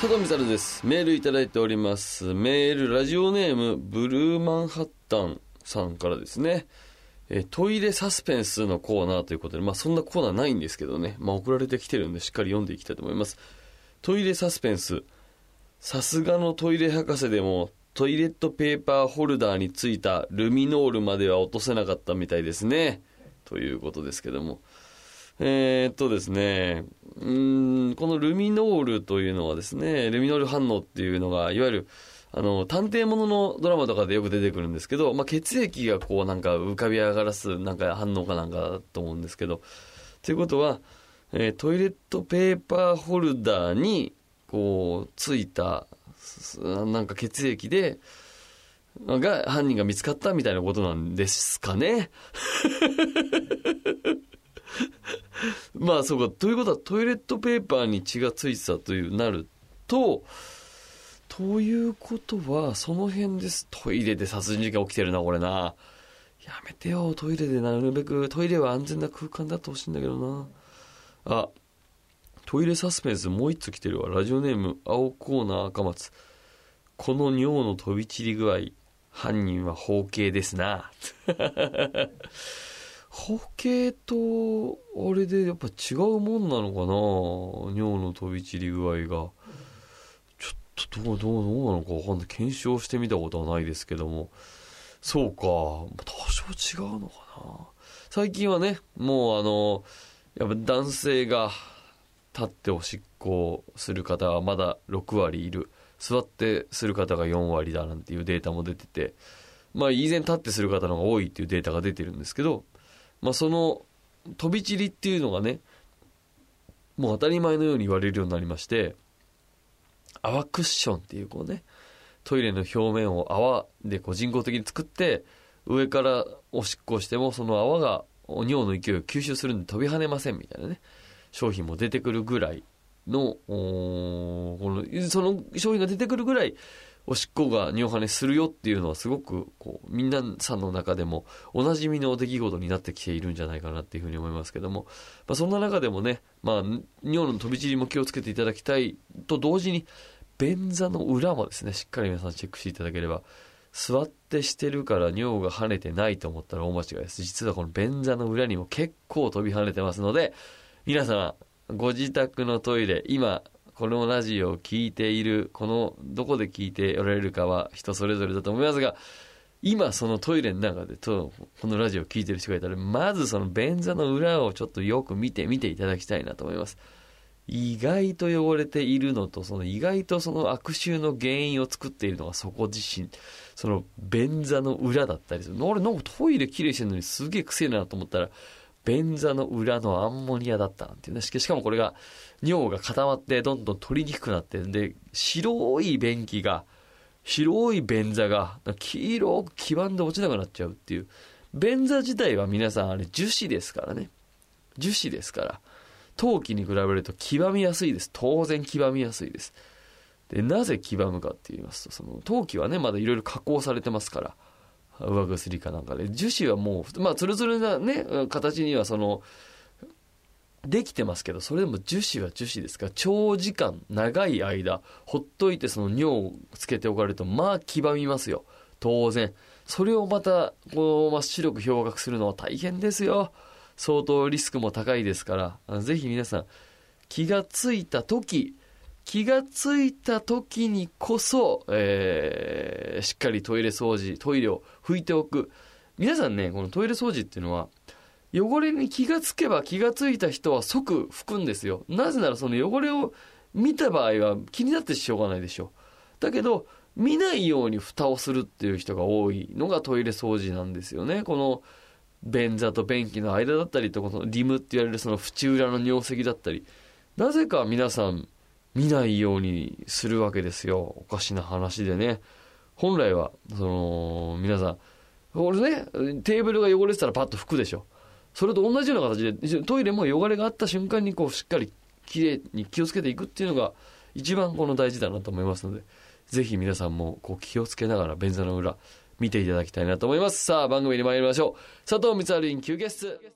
佐藤光です。メールいただいております。メール、ラジオネーム、ブルーマンハッタンさんからですね。えトイレサスペンスのコーナーということで、まあそんなコーナーないんですけどね。まあ送られてきてるんでしっかり読んでいきたいと思います。トイレサスペンス。さすがのトイレ博士でも、トイレットペーパーホルダーについたルミノールまでは落とせなかったみたいですね。ということですけども。えーっとですね、うん、このルミノールというのはですね、ルミノール反応っていうのが、いわゆる、あの、探偵もののドラマとかでよく出てくるんですけど、まあ、血液がこうなんか浮かび上がらすなんか反応かなんかだと思うんですけど、ということは、えートイレットペーパーホルダーに、こう、ついた、なんか血液で、が犯人が見つかったみたいなことなんですかね。まあそうか、ということはトイレットペーパーに血がついてたというなると、ということは、その辺です。トイレで殺人事件起きてるな、これな。やめてよ、トイレでなるべく、トイレは安全な空間だってほしいんだけどな。あ、トイレサスペンスもう一つ来てるわ。ラジオネーム、青コーナー赤松。この尿の飛び散り具合、犯人は包茎ですな。包茎と、あれでやっぱ違うもんなのかな？尿の飛び散り具合が。ちょっとどう、どう、どうなのかわかんない。検証してみたことはないですけども。そうか。多少違うのかな最近はね、もうあの、やっぱ男性が立っておしっこをする方はまだ6割いる。座ってする方が4割だなんていうデータも出てて、まあ以前立ってする方の方が多いっていうデータが出てるんですけど、まあその飛び散りっていうのがね、もう当たり前のように言われるようになりまして、泡クッションっていうこうね、トイレの表面を泡でこう人工的に作って、上からおしっこをしてもその泡が尿の勢いを吸収するんで飛び跳ねませんみたいなね、商品も出てくるぐらいの、この、その商品が出てくるぐらい、おしっこが尿跳ねするよっていうのはすごく、こう、みんなさんの中でもおなじみの出来事になってきているんじゃないかなっていうふうに思いますけども、まあそんな中でもね、まあ、尿の飛び散りも気をつけていただきたいと同時に、便座の裏もですね、しっかり皆さんチェックしていただければ、座ってしてるから尿が跳ねてないと思ったら大間違いです。実はこの便座の裏にも結構飛び跳ねてますので、皆様、ご自宅のトイレ、今、このラジオを聞いている、この、どこで聞いておられるかは人それぞれだと思いますが、今そのトイレの中でと、このラジオを聞いてる人がいたら、まずその便座の裏をちょっとよく見て、見ていただきたいなと思います。意外と汚れているのと、その意外とその悪臭の原因を作っているのがそこ自身、その便座の裏だったりする。俺なんかトイレ綺麗してるのにすげえ癖なと思ったら、便座の裏のアンモニアだったなんていうね。しかもこれが、尿が固まってどんどん取りにくくなってんで、白い便器が、白い便座が、黄色く黄ばんで落ちなくなっちゃうっていう。便座自体は皆さんあれ樹脂ですからね。樹脂ですから。陶器に比べると黄ばみやすいです。当然黄ばみやすいです。で、なぜ黄ばむかって言いますと、その陶器はね、まだいろいろ加工されてますから。上薬かなんかで。樹脂はもう、まあ、ツルツルなね、形にはその、できてますけど、それでも樹脂は樹脂ですから、長時間、長い間、ほっといてその尿をつけておかれると、まあ、黄ばみますよ。当然。それをまた、こう、真っ白く氷河するのは大変ですよ。相当リスクも高いですから、ぜひ皆さん、気がついた時、気がついた時にこそ、えー、しっかりトイレ掃除、トイレを拭いておく。皆さんね、このトイレ掃除っていうのは、汚れに気がつけば気がついた人は即拭くんですよ。なぜならその汚れを見た場合は気になってしょうがないでしょう。だけど、見ないように蓋をするっていう人が多いのがトイレ掃除なんですよね。この、便座と便器の間だったりと、このリムって言われるその縁裏の尿石だったり、なぜか皆さん見ないようにするわけですよ。おかしな話でね。本来は、その、皆さん、俺ね、テーブルが汚れてたらパッと拭くでしょ。それと同じような形で、トイレも汚れがあった瞬間にこうしっかりきれいに気をつけていくっていうのが一番この大事だなと思いますので、ぜひ皆さんもこう気をつけながら便座の裏見ていただきたいなと思います。さあ番組に参りましょう。佐藤光晴イン休憩室。